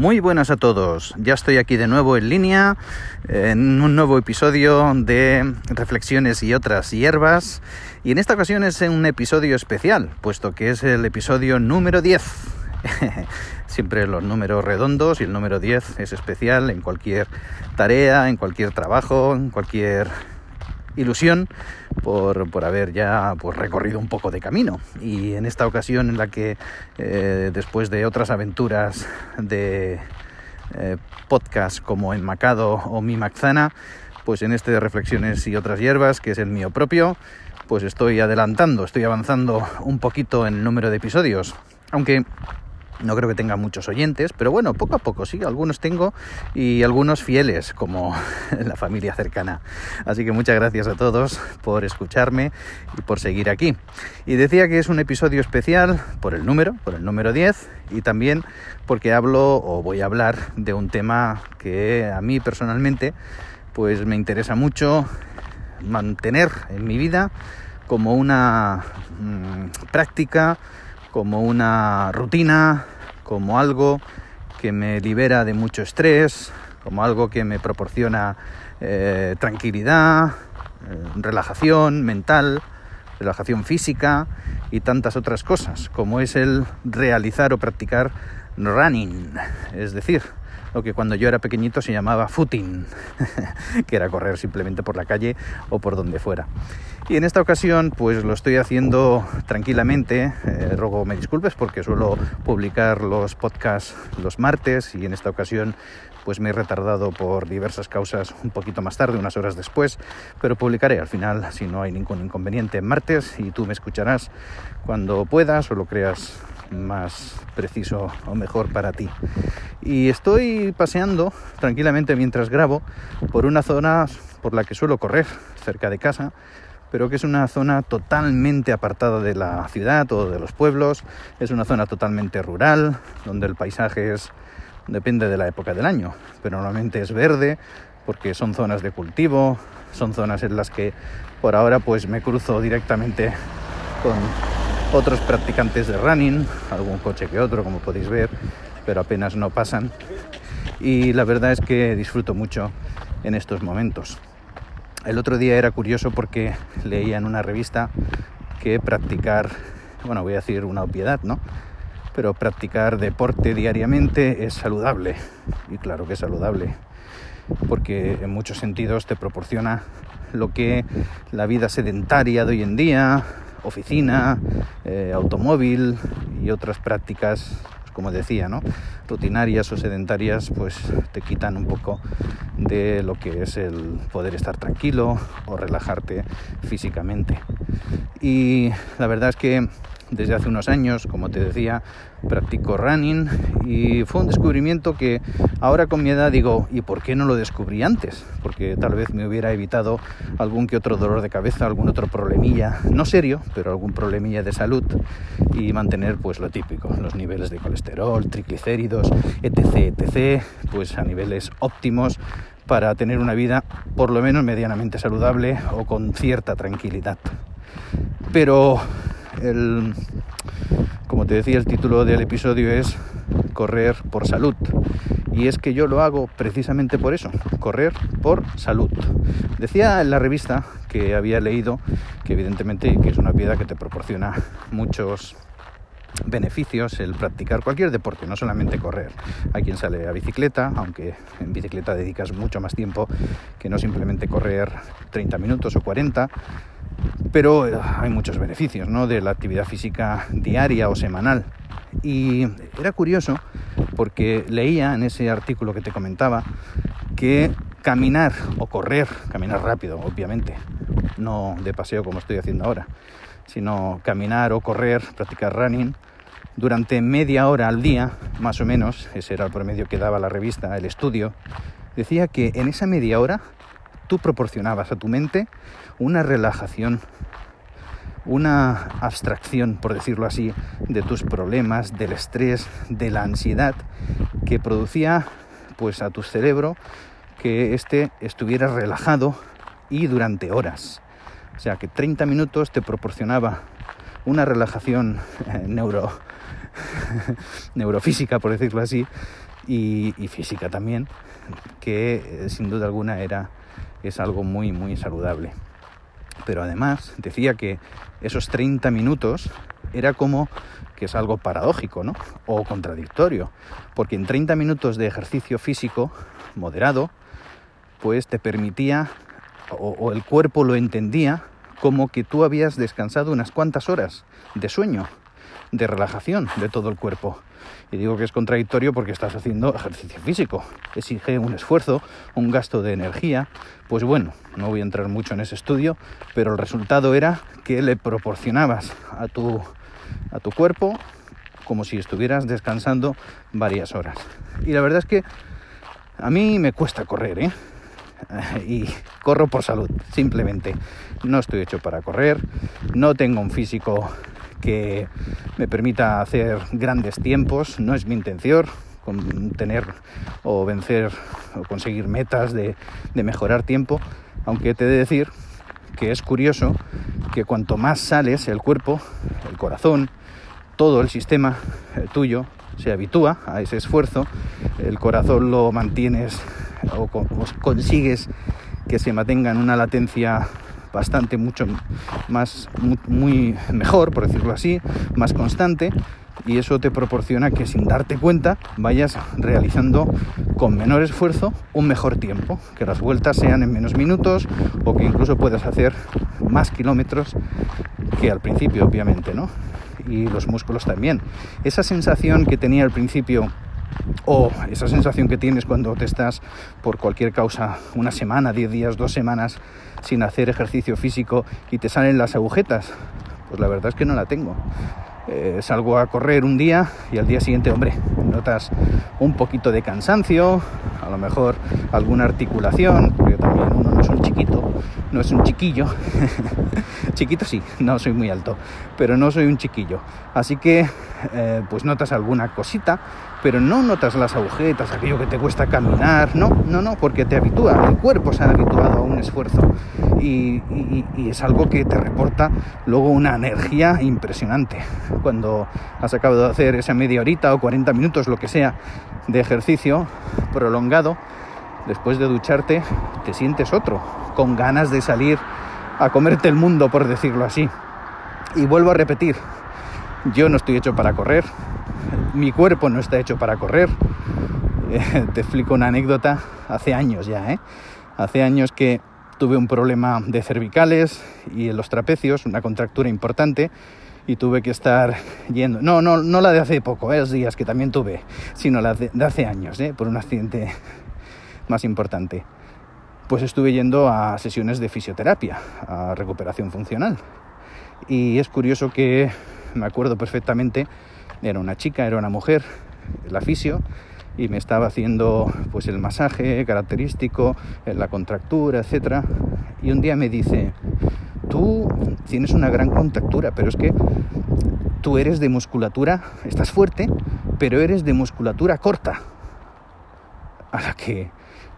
Muy buenas a todos, ya estoy aquí de nuevo en línea en un nuevo episodio de Reflexiones y otras hierbas y en esta ocasión es un episodio especial, puesto que es el episodio número 10. Siempre los números redondos y el número 10 es especial en cualquier tarea, en cualquier trabajo, en cualquier ilusión por, por, haber ya pues, recorrido un poco de camino. Y en esta ocasión en la que eh, después de otras aventuras de eh, podcast como Enmacado o Mi Maxana, pues en este de Reflexiones y otras hierbas, que es el mío propio, pues estoy adelantando, estoy avanzando un poquito en el número de episodios. Aunque no creo que tenga muchos oyentes, pero bueno, poco a poco sí, algunos tengo y algunos fieles, como la familia cercana. Así que muchas gracias a todos por escucharme y por seguir aquí. Y decía que es un episodio especial por el número, por el número 10, y también porque hablo o voy a hablar de un tema que a mí personalmente pues me interesa mucho mantener en mi vida como una mmm, práctica como una rutina, como algo que me libera de mucho estrés, como algo que me proporciona eh, tranquilidad, eh, relajación mental, relajación física y tantas otras cosas, como es el realizar o practicar running, es decir, lo que cuando yo era pequeñito se llamaba footing, que era correr simplemente por la calle o por donde fuera. Y en esta ocasión pues lo estoy haciendo tranquilamente, eh, ruego me disculpes porque suelo publicar los podcasts los martes y en esta ocasión pues me he retardado por diversas causas un poquito más tarde, unas horas después, pero publicaré al final si no hay ningún inconveniente martes y tú me escucharás cuando puedas o lo creas más preciso o mejor para ti. Y estoy paseando tranquilamente mientras grabo por una zona por la que suelo correr, cerca de casa, pero que es una zona totalmente apartada de la ciudad o de los pueblos, es una zona totalmente rural, donde el paisaje es depende de la época del año, pero normalmente es verde porque son zonas de cultivo, son zonas en las que por ahora pues me cruzo directamente con otros practicantes de running, algún coche que otro, como podéis ver, pero apenas no pasan. Y la verdad es que disfruto mucho en estos momentos. El otro día era curioso porque leía en una revista que practicar, bueno, voy a decir una obviedad, ¿no? Pero practicar deporte diariamente es saludable. Y claro que es saludable, porque en muchos sentidos te proporciona lo que la vida sedentaria de hoy en día, oficina, eh, automóvil y otras prácticas, pues, como decía, ¿no? rutinarias o sedentarias, pues te quitan un poco de lo que es el poder estar tranquilo o relajarte físicamente. Y la verdad es que desde hace unos años, como te decía, practico running y fue un descubrimiento que ahora con mi edad digo, ¿y por qué no lo descubrí antes? Porque tal vez me hubiera evitado algún que otro dolor de cabeza, algún otro problemilla, no serio, pero algún problemilla de salud y mantener pues lo típico, los niveles de colesterol, triglicéridos, etc, etc, pues a niveles óptimos para tener una vida por lo menos medianamente saludable o con cierta tranquilidad. Pero el, como te decía, el título del episodio es Correr por salud. Y es que yo lo hago precisamente por eso, correr por salud. Decía en la revista que había leído que evidentemente que es una piedra que te proporciona muchos beneficios el practicar cualquier deporte, no solamente correr. Hay quien sale a bicicleta, aunque en bicicleta dedicas mucho más tiempo que no simplemente correr 30 minutos o 40, pero eh, hay muchos beneficios ¿no? de la actividad física diaria o semanal. Y era curioso porque leía en ese artículo que te comentaba que caminar o correr, caminar rápido, obviamente, no de paseo como estoy haciendo ahora, sino caminar o correr, practicar running, durante media hora al día, más o menos, ese era el promedio que daba la revista, el estudio, decía que en esa media hora tú proporcionabas a tu mente una relajación, una abstracción, por decirlo así, de tus problemas, del estrés, de la ansiedad, que producía pues a tu cerebro que éste estuviera relajado y durante horas. O sea que 30 minutos te proporcionaba una relajación eh, neuro, neurofísica, por decirlo así, y, física también, que eh, sin duda alguna era, es algo muy, muy saludable. Pero además decía que esos 30 minutos era como que es algo paradójico, ¿no? O contradictorio, porque en 30 minutos de ejercicio físico moderado, pues te permitía, o, el cuerpo lo entendía, como que tú habías descansado unas cuantas horas de sueño, de relajación de todo el cuerpo. Y digo que es contradictorio porque estás haciendo ejercicio físico. Exige un esfuerzo, un gasto de energía. Pues bueno, no voy a entrar mucho en ese estudio, pero el resultado era que le proporcionabas a tu a tu cuerpo como si estuvieras descansando varias horas. Y la verdad es que a mí me cuesta correr, ¿eh? Y corro por salud, simplemente. No estoy hecho para correr, no tengo un físico que me permita hacer grandes tiempos, no es mi intención tener o vencer o conseguir metas de, mejorar tiempo, aunque te he de decir que es curioso que cuanto más sales el cuerpo, el corazón, todo el sistema tuyo se habitúa a ese esfuerzo, el corazón lo mantienes o, consigues que se mantenga en una latencia bastante mucho más muy mejor por decirlo así más constante y eso te proporciona que sin darte cuenta vayas realizando con menor esfuerzo un mejor tiempo, que las vueltas sean en menos minutos o que incluso puedas hacer más kilómetros que al principio, obviamente, ¿no? Y los músculos también. Esa sensación que tenía al principio o esa sensación que tienes cuando te estás por cualquier causa una semana, diez días, dos semanas sin hacer ejercicio físico y te salen las agujetas, pues la verdad es que no la tengo. Eh, salgo a correr un día y al día siguiente, hombre, notas un poquito de cansancio, a lo mejor alguna articulación, porque también uno no es un chiquito, no es un chiquillo. chiquito sí, no soy muy alto, pero no soy un chiquillo. Así que, eh, pues notas alguna cosita, pero no notas las agujetas, aquello que te cuesta caminar, no, no, no, porque te habitúa, el cuerpo se ha habituado a un esfuerzo y, es algo que te reporta luego una energía impresionante. Cuando has acabado de hacer esa media horita o 40 minutos, lo que sea, de ejercicio prolongado, después de ducharte, te sientes otro, con ganas de salir a comerte el mundo, por decirlo así. Y vuelvo a repetir, yo no estoy hecho para correr, mi cuerpo no está hecho para correr. te explico una anécdota, hace años ya, ¿eh? Hace años que tuve un problema de cervicales y en los trapecios, una contractura importante, y tuve que estar yendo, no, no, no la de hace poco, ¿eh? días que también tuve, sino la de, hace años, ¿eh? por un accidente más importante. Pues estuve yendo a sesiones de fisioterapia, a recuperación funcional. Y es curioso que me acuerdo perfectamente era una chica, era una mujer, la fisio, y me estaba haciendo pues el masaje característico, la contractura, etcétera. Y un día me dice, tú tienes una gran contractura, pero es que tú eres de musculatura, estás fuerte, pero eres de musculatura corta. A la que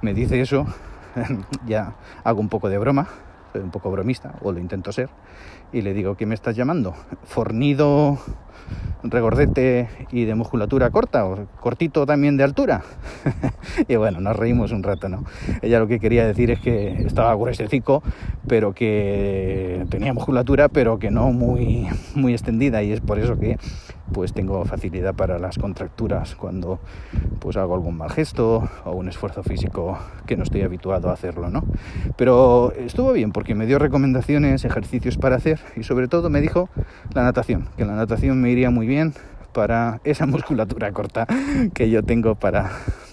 me dice eso, ya hago un poco de broma, soy un poco bromista, o lo intento ser, y le digo, ¿qué me estás llamando? ¿Fornido regordete y de musculatura corta o cortito también de altura. y bueno, nos reímos un rato, ¿no? Ella lo que quería decir es que estaba gruesecico, pero que tenía musculatura, pero que no muy, muy extendida y es por eso que pues tengo facilidad para las contracturas cuando pues hago algún mal gesto o un esfuerzo físico que no estoy habituado a hacerlo, ¿no? Pero estuvo bien porque me dio recomendaciones, ejercicios para hacer y sobre todo me dijo la natación, que la natación me iría muy bien para esa musculatura corta que yo tengo para,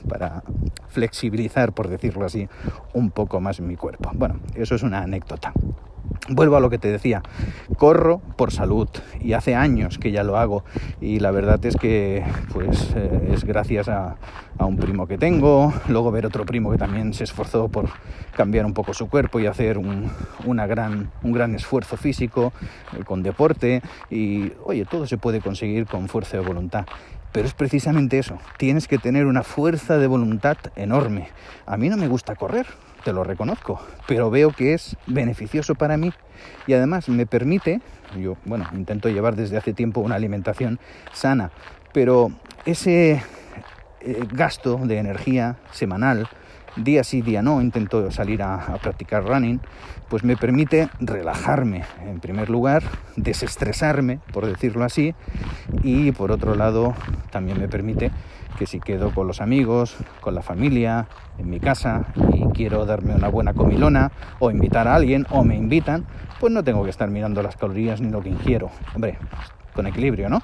para flexibilizar, por decirlo así, un poco más mi cuerpo. Bueno, eso es una anécdota. Vuelvo a lo que te decía, corro por salud y hace años que ya lo hago. Y la verdad es que pues eh, es gracias a, un primo que tengo, luego ver otro primo que también se esforzó por cambiar un poco su cuerpo y hacer un, una gran, un gran esfuerzo físico eh, con deporte. Y oye, todo se puede conseguir con fuerza de voluntad. Pero es precisamente eso, tienes que tener una fuerza de voluntad enorme. A mí no me gusta correr, te lo reconozco, pero veo que es beneficioso para mí y además me permite, yo, bueno, intento llevar desde hace tiempo una alimentación sana, pero ese, eh, gasto de energía semanal, día sí, día no, intento salir a, practicar running, pues me permite relajarme en primer lugar, desestresarme, por decirlo así, y por otro lado también me permite que si quedo con los amigos, con la familia, en mi casa y quiero darme una buena comilona o invitar a alguien o me invitan, pues no tengo que estar mirando las calorías ni lo que ingiero. Hombre, con equilibrio, ¿no?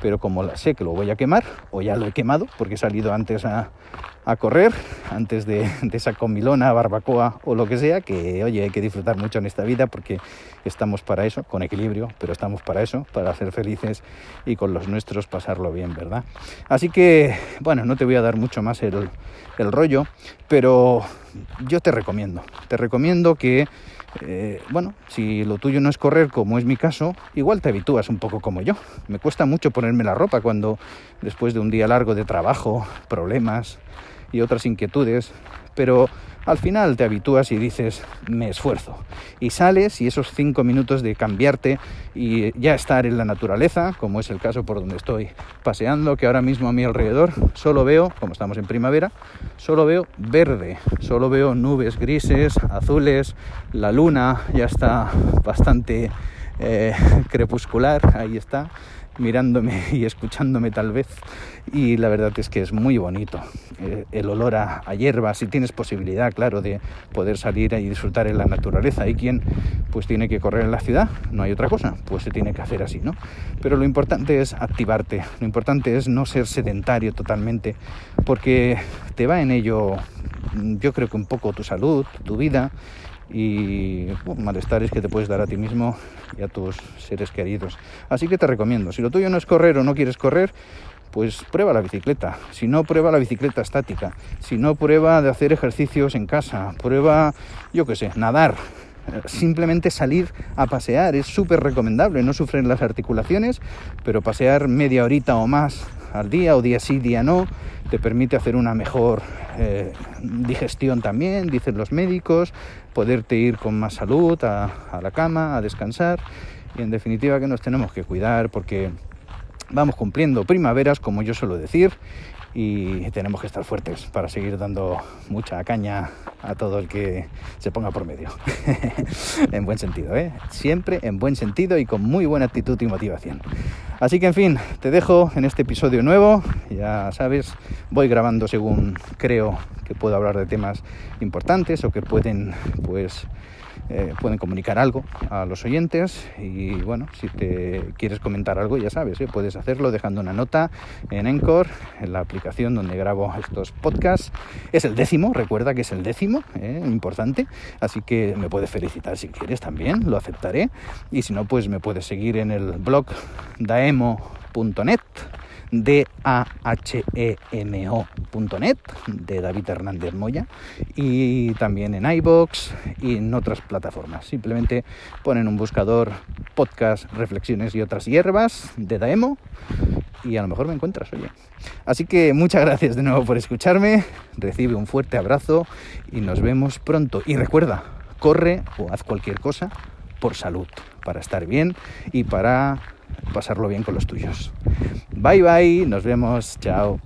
Pero como sé que lo voy a quemar, o ya lo he quemado, porque he salido antes a, a correr, antes de, de, esa comilona, barbacoa o lo que sea, que oye, hay que disfrutar mucho en esta vida porque estamos para eso, con equilibrio, pero estamos para eso, para ser felices y con los nuestros pasarlo bien, ¿verdad? Así que, bueno, no te voy a dar mucho más el, el rollo, pero yo te recomiendo, te recomiendo que eh, bueno, si lo tuyo no es correr, como es mi caso, igual te habitúas un poco como yo. Me cuesta mucho ponerme la ropa cuando después de un día largo de trabajo, problemas y otras inquietudes, pero al final te habitúas y dices, me esfuerzo. Y sales y esos cinco minutos de cambiarte y ya estar en la naturaleza, como es el caso por donde estoy paseando, que ahora mismo a mi alrededor solo veo, como estamos en primavera, solo veo verde, solo veo nubes grises, azules, la luna ya está bastante eh, crepuscular, ahí está mirándome y escuchándome tal vez. Y la verdad es que es muy bonito eh, el olor a, hierba si tienes posibilidad claro de poder salir y disfrutar en la naturaleza. Hay quien pues tiene que correr en la ciudad no hay otra cosa pues se tiene que hacer así no pero lo importante es activarte lo importante es no ser sedentario totalmente porque te va en ello yo creo que un poco tu salud tu vida y malestares que te puedes dar a ti mismo y a tus seres queridos. Así que te recomiendo, si lo tuyo no es correr o no quieres correr, pues prueba la bicicleta. Si no, prueba la bicicleta estática. Si no, prueba de hacer ejercicios en casa. Prueba, yo qué sé, nadar. Simplemente salir a pasear es súper recomendable. No sufren las articulaciones, pero pasear media horita o más al día o día sí, día no, te permite hacer una mejor eh, digestión también, dicen los médicos, poderte ir con más salud a, a la cama, a descansar. Y en definitiva que nos tenemos que cuidar porque vamos cumpliendo primaveras, como yo suelo decir, y tenemos que estar fuertes para seguir dando mucha caña a todo el que se ponga por medio. en buen sentido, ¿eh? Siempre en buen sentido y con muy buena actitud y motivación. Así que, en fin, te dejo en este episodio nuevo. Ya sabes, voy grabando según creo que puedo hablar de temas importantes o que pueden, pues, eh, pueden comunicar algo a los oyentes y bueno, si te quieres comentar algo ya sabes, ¿eh? puedes hacerlo dejando una nota en Encore, en la aplicación donde grabo estos podcasts. Es el décimo, recuerda que es el décimo, ¿eh? importante, así que me puedes felicitar si quieres también, lo aceptaré y si no, pues me puedes seguir en el blog daemo.net D-A-H-E-M-O.net de David Hernández Moya y también en iBox y en otras plataformas. Simplemente ponen un buscador podcast, reflexiones y otras hierbas de Daemo y a lo mejor me encuentras, oye. Así que muchas gracias de nuevo por escucharme, recibe un fuerte abrazo y nos vemos pronto. Y recuerda, corre o haz cualquier cosa por salud, para estar bien y para pasarlo bien con los tuyos. Bye bye, nos vemos, chao.